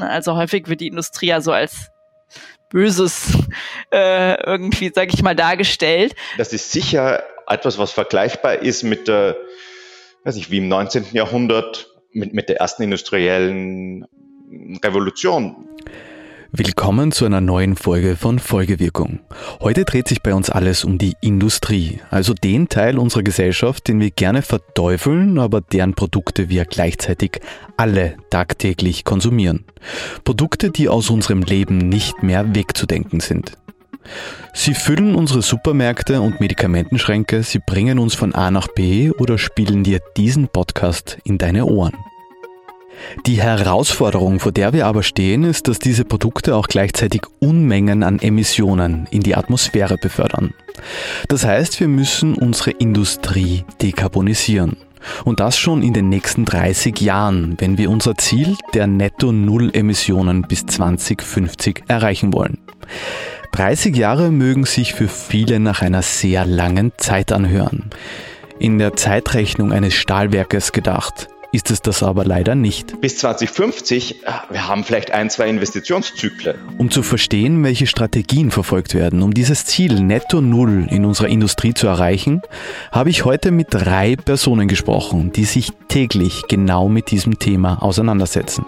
Also häufig wird die Industrie ja so als Böses äh, irgendwie, sag ich mal, dargestellt. Das ist sicher etwas, was vergleichbar ist mit der, weiß ich, wie im 19. Jahrhundert, mit, mit der ersten industriellen Revolution. Willkommen zu einer neuen Folge von Folgewirkung. Heute dreht sich bei uns alles um die Industrie, also den Teil unserer Gesellschaft, den wir gerne verteufeln, aber deren Produkte wir gleichzeitig alle tagtäglich konsumieren. Produkte, die aus unserem Leben nicht mehr wegzudenken sind. Sie füllen unsere Supermärkte und Medikamentenschränke, sie bringen uns von A nach B oder spielen dir diesen Podcast in deine Ohren. Die Herausforderung, vor der wir aber stehen, ist, dass diese Produkte auch gleichzeitig Unmengen an Emissionen in die Atmosphäre befördern. Das heißt, wir müssen unsere Industrie dekarbonisieren. Und das schon in den nächsten 30 Jahren, wenn wir unser Ziel der Netto-Null-Emissionen bis 2050 erreichen wollen. 30 Jahre mögen sich für viele nach einer sehr langen Zeit anhören. In der Zeitrechnung eines Stahlwerkes gedacht ist es das aber leider nicht. Bis 2050, äh, wir haben vielleicht ein, zwei Investitionszyklen. Um zu verstehen, welche Strategien verfolgt werden, um dieses Ziel Netto Null in unserer Industrie zu erreichen, habe ich heute mit drei Personen gesprochen, die sich täglich genau mit diesem Thema auseinandersetzen.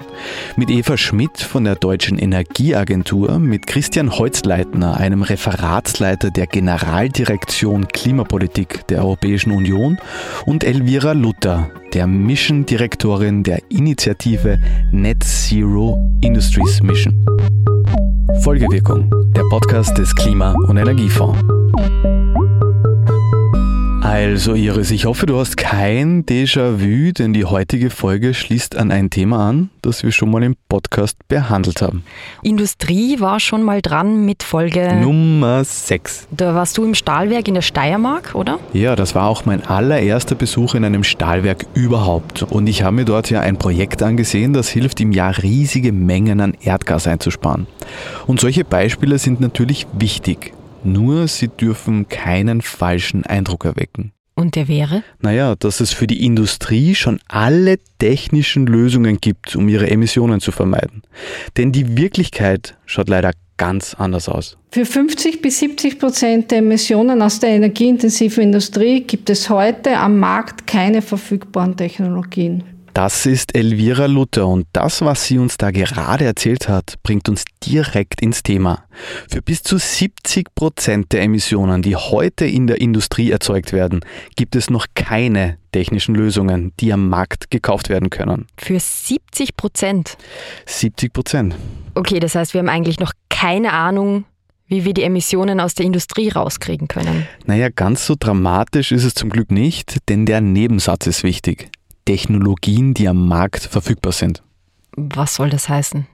Mit Eva Schmidt von der Deutschen Energieagentur, mit Christian Holzleitner, einem Referatsleiter der Generaldirektion Klimapolitik der Europäischen Union und Elvira Luther, der Mission Direktorin der Initiative Net Zero Industries Mission. Folgewirkung, der Podcast des Klima- und Energiefonds. Also Iris, ich hoffe, du hast kein Déjà-vu, denn die heutige Folge schließt an ein Thema an, das wir schon mal im Podcast behandelt haben. Industrie war schon mal dran mit Folge Nummer 6. Da warst du im Stahlwerk in der Steiermark, oder? Ja, das war auch mein allererster Besuch in einem Stahlwerk überhaupt. Und ich habe mir dort ja ein Projekt angesehen, das hilft im Jahr riesige Mengen an Erdgas einzusparen. Und solche Beispiele sind natürlich wichtig. Nur sie dürfen keinen falschen Eindruck erwecken. Und der wäre? Naja, dass es für die Industrie schon alle technischen Lösungen gibt, um ihre Emissionen zu vermeiden. Denn die Wirklichkeit schaut leider ganz anders aus. Für 50 bis 70 Prozent der Emissionen aus der energieintensiven Industrie gibt es heute am Markt keine verfügbaren Technologien. Das ist Elvira Luther und das, was sie uns da gerade erzählt hat, bringt uns direkt ins Thema. Für bis zu 70 Prozent der Emissionen, die heute in der Industrie erzeugt werden, gibt es noch keine technischen Lösungen, die am Markt gekauft werden können. Für 70 Prozent? 70 Prozent. Okay, das heißt, wir haben eigentlich noch keine Ahnung, wie wir die Emissionen aus der Industrie rauskriegen können. Naja, ganz so dramatisch ist es zum Glück nicht, denn der Nebensatz ist wichtig. Technologien, die am Markt verfügbar sind. Was soll das heißen?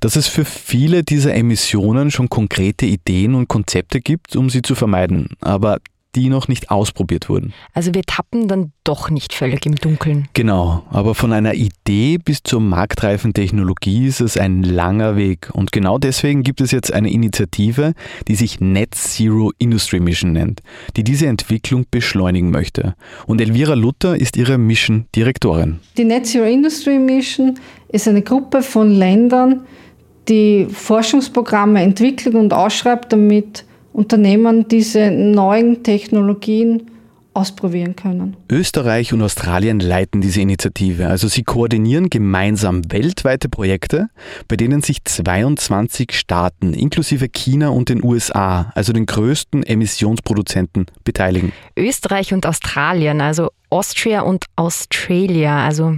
Dass es für viele dieser Emissionen schon konkrete Ideen und Konzepte gibt, um sie zu vermeiden. Aber die noch nicht ausprobiert wurden. Also wir tappen dann doch nicht völlig im Dunkeln. Genau, aber von einer Idee bis zur marktreifen Technologie ist es ein langer Weg. Und genau deswegen gibt es jetzt eine Initiative, die sich Net Zero Industry Mission nennt, die diese Entwicklung beschleunigen möchte. Und Elvira Luther ist ihre Mission-Direktorin. Die Net Zero Industry Mission ist eine Gruppe von Ländern, die Forschungsprogramme entwickelt und ausschreibt, damit Unternehmen diese neuen Technologien ausprobieren können. Österreich und Australien leiten diese Initiative. Also sie koordinieren gemeinsam weltweite Projekte, bei denen sich 22 Staaten inklusive China und den USA, also den größten Emissionsproduzenten, beteiligen. Österreich und Australien, also Austria und Australia, also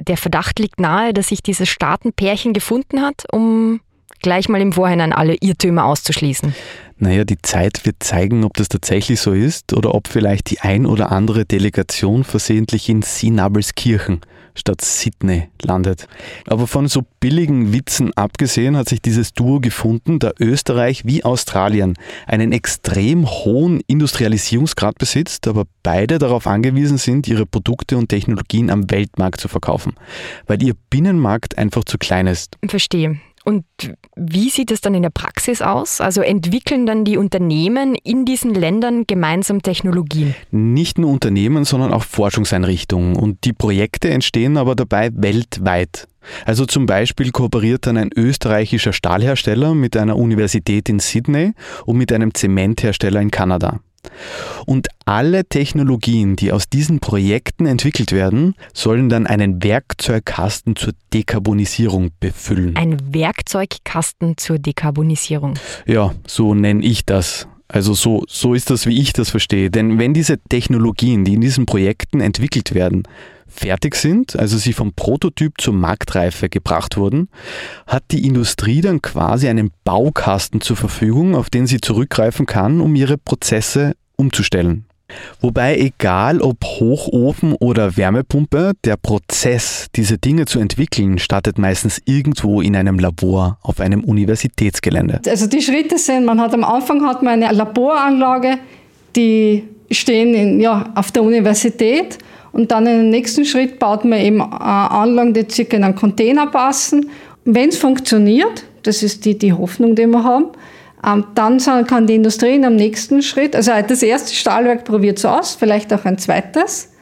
der Verdacht liegt nahe, dass sich dieses Staatenpärchen gefunden hat, um gleich mal im Vorhinein alle Irrtümer auszuschließen. Naja, die Zeit wird zeigen, ob das tatsächlich so ist oder ob vielleicht die ein oder andere Delegation versehentlich in Sinabelskirchen statt Sydney landet. Aber von so billigen Witzen abgesehen hat sich dieses Duo gefunden, da Österreich wie Australien einen extrem hohen Industrialisierungsgrad besitzt, aber beide darauf angewiesen sind, ihre Produkte und Technologien am Weltmarkt zu verkaufen, weil ihr Binnenmarkt einfach zu klein ist. Verstehe. Und wie sieht es dann in der Praxis aus? Also entwickeln dann die Unternehmen in diesen Ländern gemeinsam Technologien? Nicht nur Unternehmen, sondern auch Forschungseinrichtungen. Und die Projekte entstehen aber dabei weltweit. Also zum Beispiel kooperiert dann ein österreichischer Stahlhersteller mit einer Universität in Sydney und mit einem Zementhersteller in Kanada. Und alle Technologien, die aus diesen Projekten entwickelt werden, sollen dann einen Werkzeugkasten zur Dekarbonisierung befüllen. Ein Werkzeugkasten zur Dekarbonisierung. Ja, so nenne ich das. Also so, so ist das, wie ich das verstehe. Denn wenn diese Technologien, die in diesen Projekten entwickelt werden, fertig sind, also sie vom Prototyp zur Marktreife gebracht wurden, hat die Industrie dann quasi einen Baukasten zur Verfügung, auf den sie zurückgreifen kann, um ihre Prozesse umzustellen. Wobei egal ob Hochofen oder Wärmepumpe, der Prozess, diese Dinge zu entwickeln, startet meistens irgendwo in einem Labor auf einem Universitätsgelände. Also die Schritte sind, man hat am Anfang hat man eine Laboranlage, die stehen in, ja, auf der Universität und dann im nächsten Schritt baut man eben Anlagen, die circa in einen Container passen. Wenn es funktioniert, das ist die, die Hoffnung, die wir haben, ähm, dann kann die Industrie in einem nächsten Schritt, also das erste Stahlwerk probiert es aus, vielleicht auch ein zweites.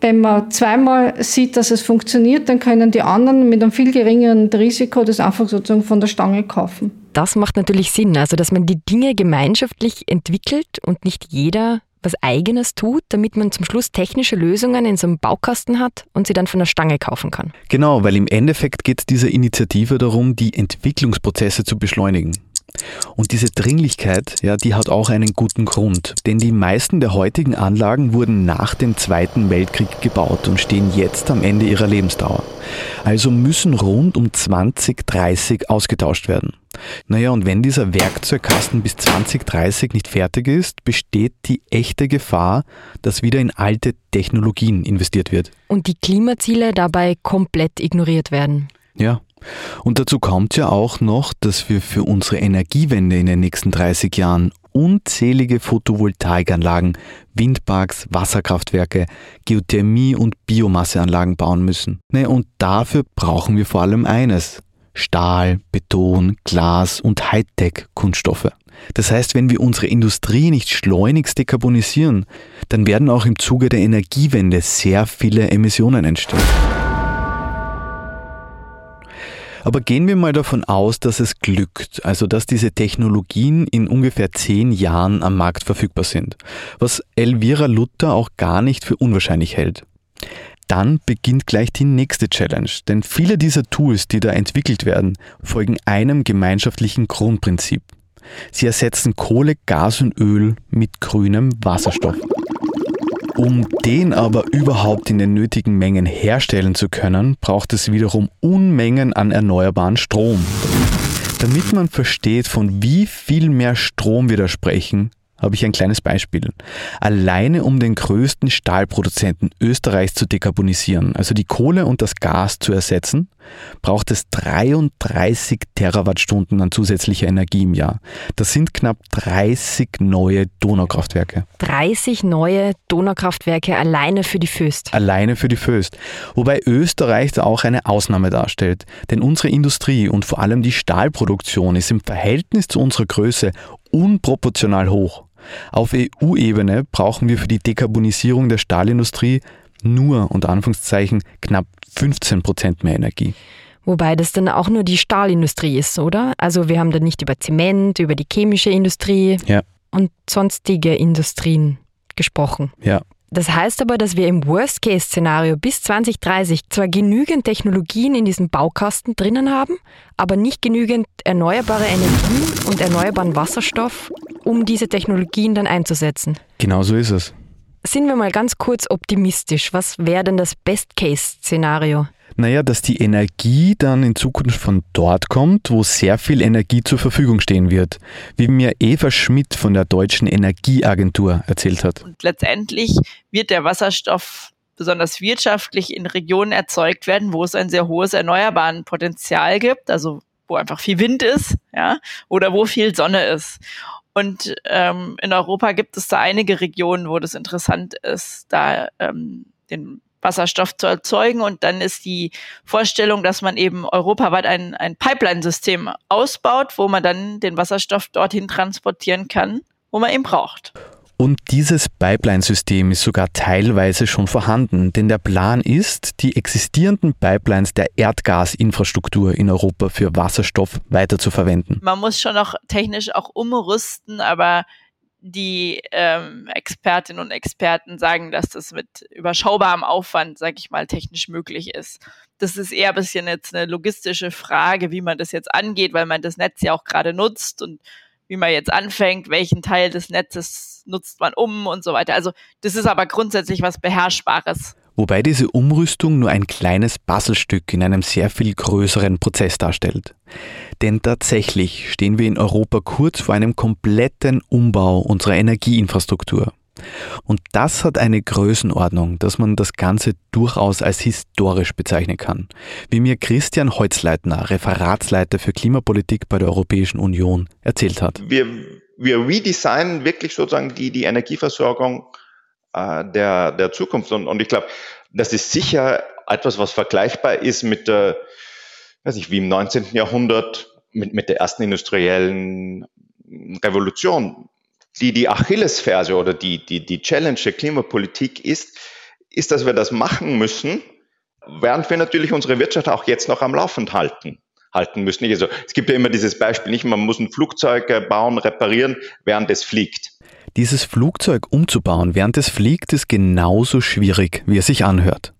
Wenn man zweimal sieht, dass es funktioniert, dann können die anderen mit einem viel geringeren Risiko das einfach sozusagen von der Stange kaufen. Das macht natürlich Sinn, also dass man die Dinge gemeinschaftlich entwickelt und nicht jeder was Eigenes tut, damit man zum Schluss technische Lösungen in so einem Baukasten hat und sie dann von der Stange kaufen kann. Genau, weil im Endeffekt geht es dieser Initiative darum, die Entwicklungsprozesse zu beschleunigen. Und diese Dringlichkeit, ja, die hat auch einen guten Grund, denn die meisten der heutigen Anlagen wurden nach dem Zweiten Weltkrieg gebaut und stehen jetzt am Ende ihrer Lebensdauer. Also müssen rund um 2030 ausgetauscht werden. Naja, und wenn dieser Werkzeugkasten bis 2030 nicht fertig ist, besteht die echte Gefahr, dass wieder in alte Technologien investiert wird. Und die Klimaziele dabei komplett ignoriert werden. Ja, und dazu kommt ja auch noch, dass wir für unsere Energiewende in den nächsten 30 Jahren unzählige Photovoltaikanlagen, Windparks, Wasserkraftwerke, Geothermie- und Biomasseanlagen bauen müssen. Ne, und dafür brauchen wir vor allem eines. Stahl, Beton, Glas und Hightech-Kunststoffe. Das heißt, wenn wir unsere Industrie nicht schleunigst dekarbonisieren, dann werden auch im Zuge der Energiewende sehr viele Emissionen entstehen. Aber gehen wir mal davon aus, dass es glückt, also dass diese Technologien in ungefähr zehn Jahren am Markt verfügbar sind, was Elvira Luther auch gar nicht für unwahrscheinlich hält. Dann beginnt gleich die nächste Challenge, denn viele dieser Tools, die da entwickelt werden, folgen einem gemeinschaftlichen Grundprinzip. Sie ersetzen Kohle, Gas und Öl mit grünem Wasserstoff. Um den aber überhaupt in den nötigen Mengen herstellen zu können, braucht es wiederum Unmengen an erneuerbaren Strom. Damit man versteht, von wie viel mehr Strom wir da sprechen, habe ich ein kleines Beispiel. Alleine um den größten Stahlproduzenten Österreichs zu dekarbonisieren, also die Kohle und das Gas zu ersetzen, braucht es 33 Terawattstunden an zusätzlicher Energie im Jahr. Das sind knapp 30 neue Donaukraftwerke. 30 neue Donaukraftwerke alleine für die Föst. Alleine für die Föst. Wobei Österreich da auch eine Ausnahme darstellt. Denn unsere Industrie und vor allem die Stahlproduktion ist im Verhältnis zu unserer Größe unproportional hoch. Auf EU-Ebene brauchen wir für die Dekarbonisierung der Stahlindustrie nur, unter Anführungszeichen, knapp 15 Prozent mehr Energie. Wobei das dann auch nur die Stahlindustrie ist, oder? Also wir haben da nicht über Zement, über die chemische Industrie ja. und sonstige Industrien gesprochen. Ja. Das heißt aber, dass wir im Worst-Case-Szenario bis 2030 zwar genügend Technologien in diesem Baukasten drinnen haben, aber nicht genügend erneuerbare Energien und erneuerbaren Wasserstoff, um diese Technologien dann einzusetzen. Genau so ist es. Sind wir mal ganz kurz optimistisch. Was wäre denn das Best-Case-Szenario? Naja, dass die Energie dann in Zukunft von dort kommt, wo sehr viel Energie zur Verfügung stehen wird, wie mir Eva Schmidt von der Deutschen Energieagentur erzählt hat. Und letztendlich wird der Wasserstoff besonders wirtschaftlich in Regionen erzeugt werden, wo es ein sehr hohes erneuerbaren Potenzial gibt, also wo einfach viel Wind ist, ja, oder wo viel Sonne ist. Und ähm, in Europa gibt es da einige Regionen, wo das interessant ist, da ähm, den Wasserstoff zu erzeugen. Und dann ist die Vorstellung, dass man eben europaweit ein, ein Pipeline-System ausbaut, wo man dann den Wasserstoff dorthin transportieren kann, wo man ihn braucht. Und dieses Pipeline-System ist sogar teilweise schon vorhanden, denn der Plan ist, die existierenden Pipelines der Erdgasinfrastruktur in Europa für Wasserstoff weiterzuverwenden. Man muss schon noch technisch auch umrüsten, aber die ähm, Expertinnen und Experten sagen, dass das mit überschaubarem Aufwand, sage ich mal, technisch möglich ist. Das ist eher ein bisschen jetzt eine logistische Frage, wie man das jetzt angeht, weil man das Netz ja auch gerade nutzt und wie man jetzt anfängt, welchen Teil des Netzes nutzt man um und so weiter. Also das ist aber grundsätzlich was Beherrschbares. Wobei diese Umrüstung nur ein kleines Puzzlestück in einem sehr viel größeren Prozess darstellt. Denn tatsächlich stehen wir in Europa kurz vor einem kompletten Umbau unserer Energieinfrastruktur. Und das hat eine Größenordnung, dass man das Ganze durchaus als historisch bezeichnen kann. Wie mir Christian Holzleitner, Referatsleiter für Klimapolitik bei der Europäischen Union, erzählt hat. Wir, wir redesignen wirklich sozusagen die, die Energieversorgung äh, der, der Zukunft. Und, und ich glaube, das ist sicher etwas, was vergleichbar ist mit der, weiß ich, wie im 19. Jahrhundert, mit, mit der ersten industriellen Revolution die, die Achillesferse oder die, die, die Challenge der Klimapolitik ist, ist, dass wir das machen müssen, während wir natürlich unsere Wirtschaft auch jetzt noch am Laufen halten halten müssen. Also, es gibt ja immer dieses Beispiel, nicht man muss ein Flugzeug bauen, reparieren, während es fliegt. Dieses Flugzeug umzubauen, während es fliegt, ist genauso schwierig, wie es sich anhört.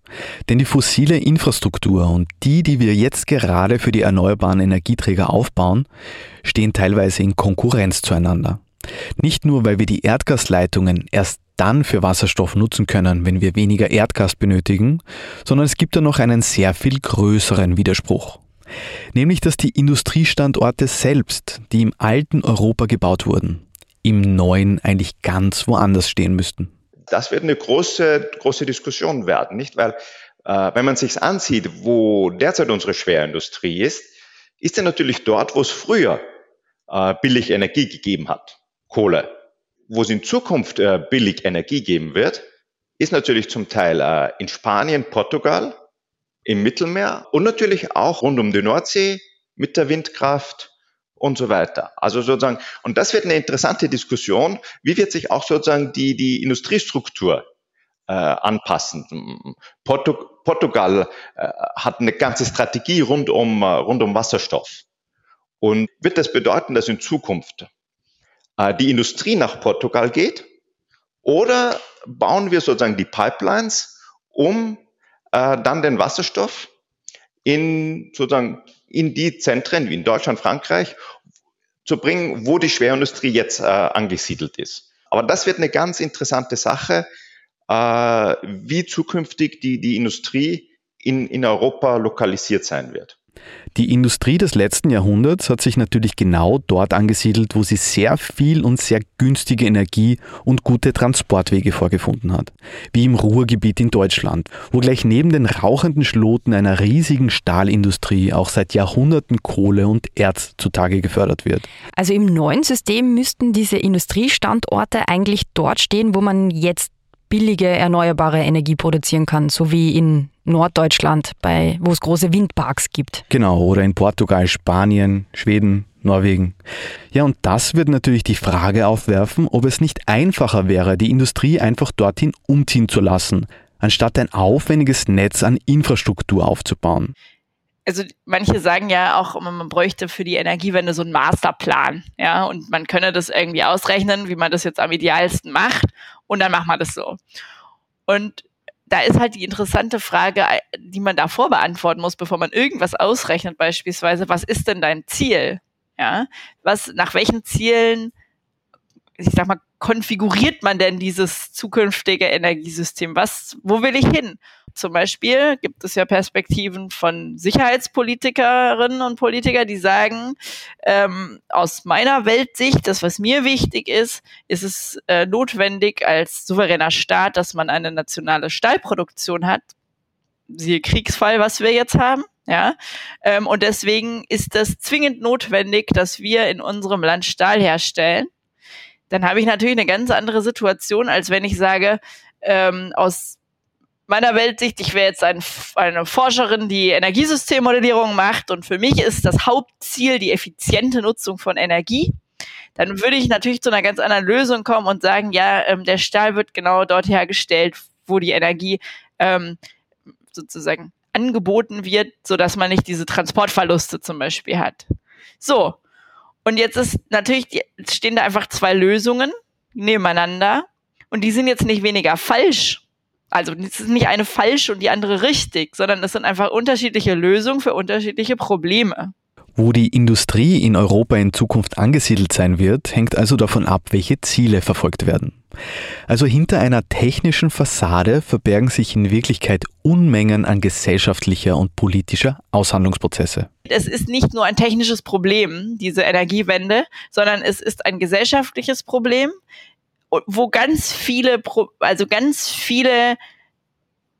Denn die fossile Infrastruktur und die, die wir jetzt gerade für die erneuerbaren Energieträger aufbauen, stehen teilweise in Konkurrenz zueinander. Nicht nur, weil wir die Erdgasleitungen erst dann für Wasserstoff nutzen können, wenn wir weniger Erdgas benötigen, sondern es gibt da noch einen sehr viel größeren Widerspruch. Nämlich, dass die Industriestandorte selbst, die im alten Europa gebaut wurden, im neuen eigentlich ganz woanders stehen müssten. Das wird eine große, große Diskussion werden, nicht? Weil, äh, wenn man sich ansieht, wo derzeit unsere Schwerindustrie ist, ist er natürlich dort, wo es früher äh, billig Energie gegeben hat. Kohle. Wo es in Zukunft äh, billig Energie geben wird, ist natürlich zum Teil äh, in Spanien, Portugal, im Mittelmeer und natürlich auch rund um die Nordsee mit der Windkraft und so weiter. Also sozusagen, und das wird eine interessante Diskussion, wie wird sich auch sozusagen die, die Industriestruktur äh, anpassen. Portu Portugal äh, hat eine ganze Strategie rund um, äh, rund um Wasserstoff. Und wird das bedeuten, dass in Zukunft äh, die Industrie nach Portugal geht? Oder bauen wir sozusagen die Pipelines, um äh, dann den Wasserstoff in sozusagen in die Zentren wie in Deutschland, Frankreich zu bringen, wo die Schwerindustrie jetzt äh, angesiedelt ist. Aber das wird eine ganz interessante Sache, äh, wie zukünftig die, die Industrie in, in Europa lokalisiert sein wird. Die Industrie des letzten Jahrhunderts hat sich natürlich genau dort angesiedelt, wo sie sehr viel und sehr günstige Energie und gute Transportwege vorgefunden hat. Wie im Ruhrgebiet in Deutschland, wo gleich neben den rauchenden Schloten einer riesigen Stahlindustrie auch seit Jahrhunderten Kohle und Erz zutage gefördert wird. Also im neuen System müssten diese Industriestandorte eigentlich dort stehen, wo man jetzt billige erneuerbare Energie produzieren kann, so wie in Norddeutschland, bei, wo es große Windparks gibt. Genau, oder in Portugal, Spanien, Schweden, Norwegen. Ja, und das wird natürlich die Frage aufwerfen, ob es nicht einfacher wäre, die Industrie einfach dorthin umziehen zu lassen, anstatt ein aufwendiges Netz an Infrastruktur aufzubauen also manche sagen ja auch, man bräuchte für die Energiewende so einen Masterplan, ja, und man könne das irgendwie ausrechnen, wie man das jetzt am idealsten macht, und dann macht man das so. Und da ist halt die interessante Frage, die man davor beantworten muss, bevor man irgendwas ausrechnet, beispielsweise, was ist denn dein Ziel? Ja, was, nach welchen Zielen, ich sag mal, konfiguriert man denn dieses zukünftige Energiesystem? Was, wo will ich hin? Zum Beispiel gibt es ja Perspektiven von Sicherheitspolitikerinnen und Politiker, die sagen, ähm, aus meiner Weltsicht, das, was mir wichtig ist, ist es äh, notwendig als souveräner Staat, dass man eine nationale Stahlproduktion hat. Siehe Kriegsfall, was wir jetzt haben. Ja, ähm, und deswegen ist es zwingend notwendig, dass wir in unserem Land Stahl herstellen dann habe ich natürlich eine ganz andere Situation, als wenn ich sage, ähm, aus meiner Weltsicht, ich wäre jetzt ein, eine Forscherin, die Energiesystemmodellierung macht und für mich ist das Hauptziel die effiziente Nutzung von Energie. Dann würde ich natürlich zu einer ganz anderen Lösung kommen und sagen, ja, ähm, der Stahl wird genau dort hergestellt, wo die Energie ähm, sozusagen angeboten wird, so dass man nicht diese Transportverluste zum Beispiel hat. So. Und jetzt ist natürlich, jetzt stehen da einfach zwei Lösungen nebeneinander und die sind jetzt nicht weniger falsch. Also es ist nicht eine falsch und die andere richtig, sondern es sind einfach unterschiedliche Lösungen für unterschiedliche Probleme. Wo die Industrie in Europa in Zukunft angesiedelt sein wird, hängt also davon ab, welche Ziele verfolgt werden. Also hinter einer technischen Fassade verbergen sich in Wirklichkeit Unmengen an gesellschaftlicher und politischer Aushandlungsprozesse. Es ist nicht nur ein technisches Problem, diese Energiewende, sondern es ist ein gesellschaftliches Problem, wo ganz viele, also ganz viele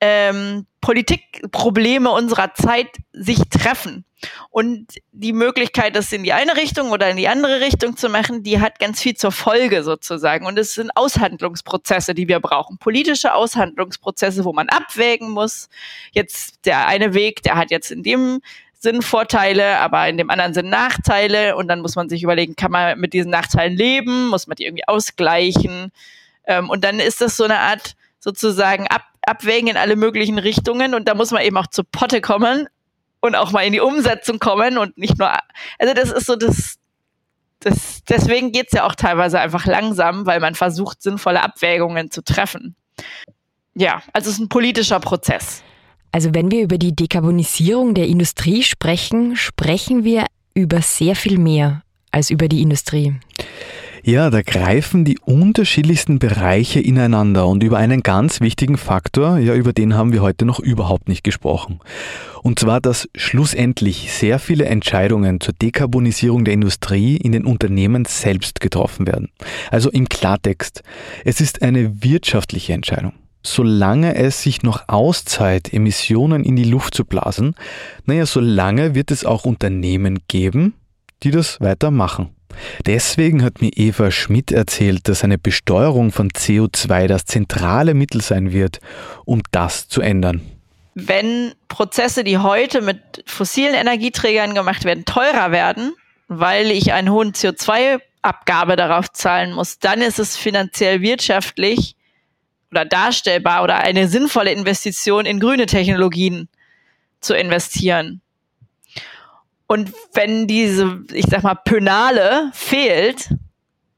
ähm, Politikprobleme unserer Zeit sich treffen. Und die Möglichkeit, das in die eine Richtung oder in die andere Richtung zu machen, die hat ganz viel zur Folge sozusagen. Und es sind Aushandlungsprozesse, die wir brauchen. Politische Aushandlungsprozesse, wo man abwägen muss. Jetzt der eine Weg, der hat jetzt in dem Sinn Vorteile, aber in dem anderen Sinn Nachteile. Und dann muss man sich überlegen, kann man mit diesen Nachteilen leben? Muss man die irgendwie ausgleichen? Ähm, und dann ist das so eine Art sozusagen Ab abwägen in alle möglichen Richtungen und da muss man eben auch zur Potte kommen und auch mal in die Umsetzung kommen und nicht nur, also das ist so das, das deswegen geht's ja auch teilweise einfach langsam, weil man versucht, sinnvolle Abwägungen zu treffen. Ja, also es ist ein politischer Prozess. Also wenn wir über die Dekarbonisierung der Industrie sprechen, sprechen wir über sehr viel mehr als über die Industrie. Ja, da greifen die unterschiedlichsten Bereiche ineinander und über einen ganz wichtigen Faktor, ja, über den haben wir heute noch überhaupt nicht gesprochen. Und zwar, dass schlussendlich sehr viele Entscheidungen zur Dekarbonisierung der Industrie in den Unternehmen selbst getroffen werden. Also im Klartext, es ist eine wirtschaftliche Entscheidung. Solange es sich noch auszahlt, Emissionen in die Luft zu blasen, naja, solange wird es auch Unternehmen geben, die das weitermachen. Deswegen hat mir Eva Schmidt erzählt, dass eine Besteuerung von CO2 das zentrale Mittel sein wird, um das zu ändern. Wenn Prozesse, die heute mit fossilen Energieträgern gemacht werden, teurer werden, weil ich einen hohen CO2-Abgabe darauf zahlen muss, dann ist es finanziell wirtschaftlich oder darstellbar oder eine sinnvolle Investition in grüne Technologien zu investieren. Und wenn diese, ich sag mal, Pönale fehlt,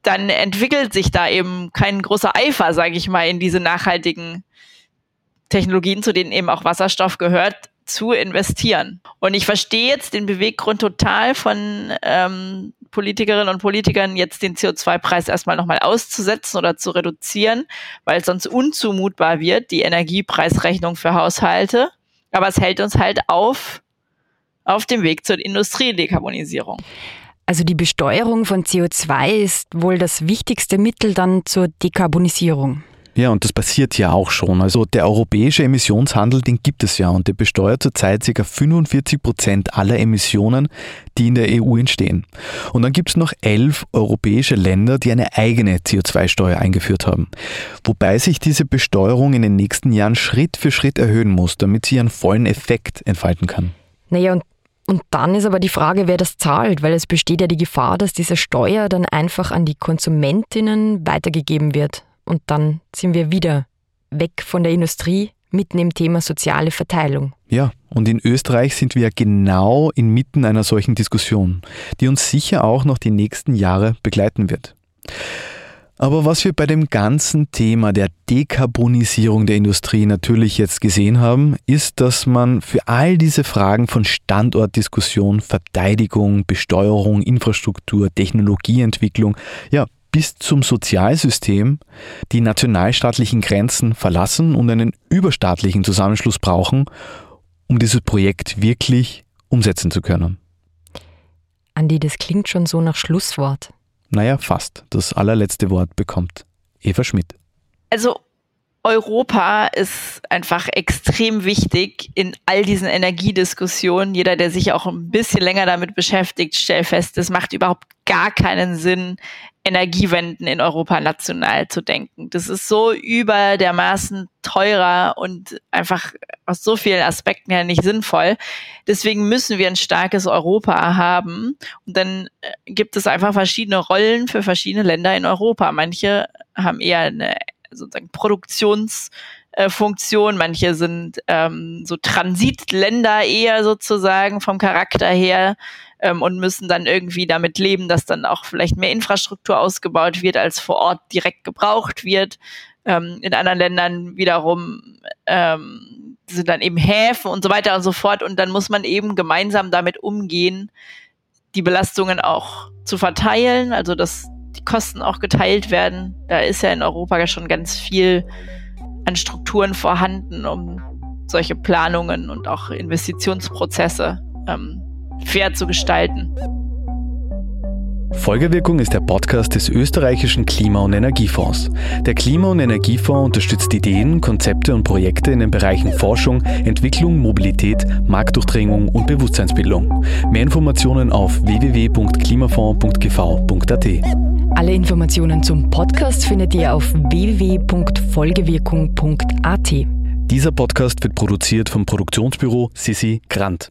dann entwickelt sich da eben kein großer Eifer, sage ich mal, in diese nachhaltigen Technologien, zu denen eben auch Wasserstoff gehört, zu investieren. Und ich verstehe jetzt den Beweggrund total von ähm, Politikerinnen und Politikern, jetzt den CO2-Preis erstmal nochmal auszusetzen oder zu reduzieren, weil es sonst unzumutbar wird, die Energiepreisrechnung für Haushalte. Aber es hält uns halt auf, auf dem Weg zur Industriedekarbonisierung. Also die Besteuerung von CO2 ist wohl das wichtigste Mittel dann zur Dekarbonisierung. Ja, und das passiert ja auch schon. Also der europäische Emissionshandel, den gibt es ja und der besteuert zurzeit ca. 45 Prozent aller Emissionen, die in der EU entstehen. Und dann gibt es noch elf europäische Länder, die eine eigene CO2-Steuer eingeführt haben. Wobei sich diese Besteuerung in den nächsten Jahren Schritt für Schritt erhöhen muss, damit sie ihren vollen Effekt entfalten kann. Naja, und und dann ist aber die Frage, wer das zahlt, weil es besteht ja die Gefahr, dass diese Steuer dann einfach an die Konsumentinnen weitergegeben wird. Und dann sind wir wieder weg von der Industrie mitten im Thema soziale Verteilung. Ja, und in Österreich sind wir genau inmitten einer solchen Diskussion, die uns sicher auch noch die nächsten Jahre begleiten wird. Aber was wir bei dem ganzen Thema der Dekarbonisierung der Industrie natürlich jetzt gesehen haben, ist, dass man für all diese Fragen von Standortdiskussion, Verteidigung, Besteuerung, Infrastruktur, Technologieentwicklung, ja, bis zum Sozialsystem die nationalstaatlichen Grenzen verlassen und einen überstaatlichen Zusammenschluss brauchen, um dieses Projekt wirklich umsetzen zu können. Andi, das klingt schon so nach Schlusswort. Naja, fast. Das allerletzte Wort bekommt Eva Schmidt. Also Europa ist einfach extrem wichtig in all diesen Energiediskussionen. Jeder, der sich auch ein bisschen länger damit beschäftigt, stellt fest, es macht überhaupt gar keinen Sinn, Energiewenden in Europa national zu denken. Das ist so über dermaßen teurer und einfach aus so vielen Aspekten her nicht sinnvoll. Deswegen müssen wir ein starkes Europa haben. Und dann äh, gibt es einfach verschiedene Rollen für verschiedene Länder in Europa. Manche haben eher eine sozusagen Produktionsfunktion, manche sind ähm, so Transitländer eher sozusagen vom Charakter her ähm, und müssen dann irgendwie damit leben, dass dann auch vielleicht mehr Infrastruktur ausgebaut wird, als vor Ort direkt gebraucht wird. Ähm, in anderen Ländern wiederum ähm, sind dann eben Häfen und so weiter und so fort. Und dann muss man eben gemeinsam damit umgehen, die Belastungen auch zu verteilen, also dass die Kosten auch geteilt werden. Da ist ja in Europa schon ganz viel an Strukturen vorhanden, um solche Planungen und auch Investitionsprozesse ähm, fair zu gestalten. Folgewirkung ist der Podcast des österreichischen Klima- und Energiefonds. Der Klima- und Energiefonds unterstützt Ideen, Konzepte und Projekte in den Bereichen Forschung, Entwicklung, Mobilität, Marktdurchdringung und Bewusstseinsbildung. Mehr Informationen auf www.klimafonds.gv.at. Alle Informationen zum Podcast findet ihr auf www.folgewirkung.at. Dieser Podcast wird produziert vom Produktionsbüro Sissi Grant.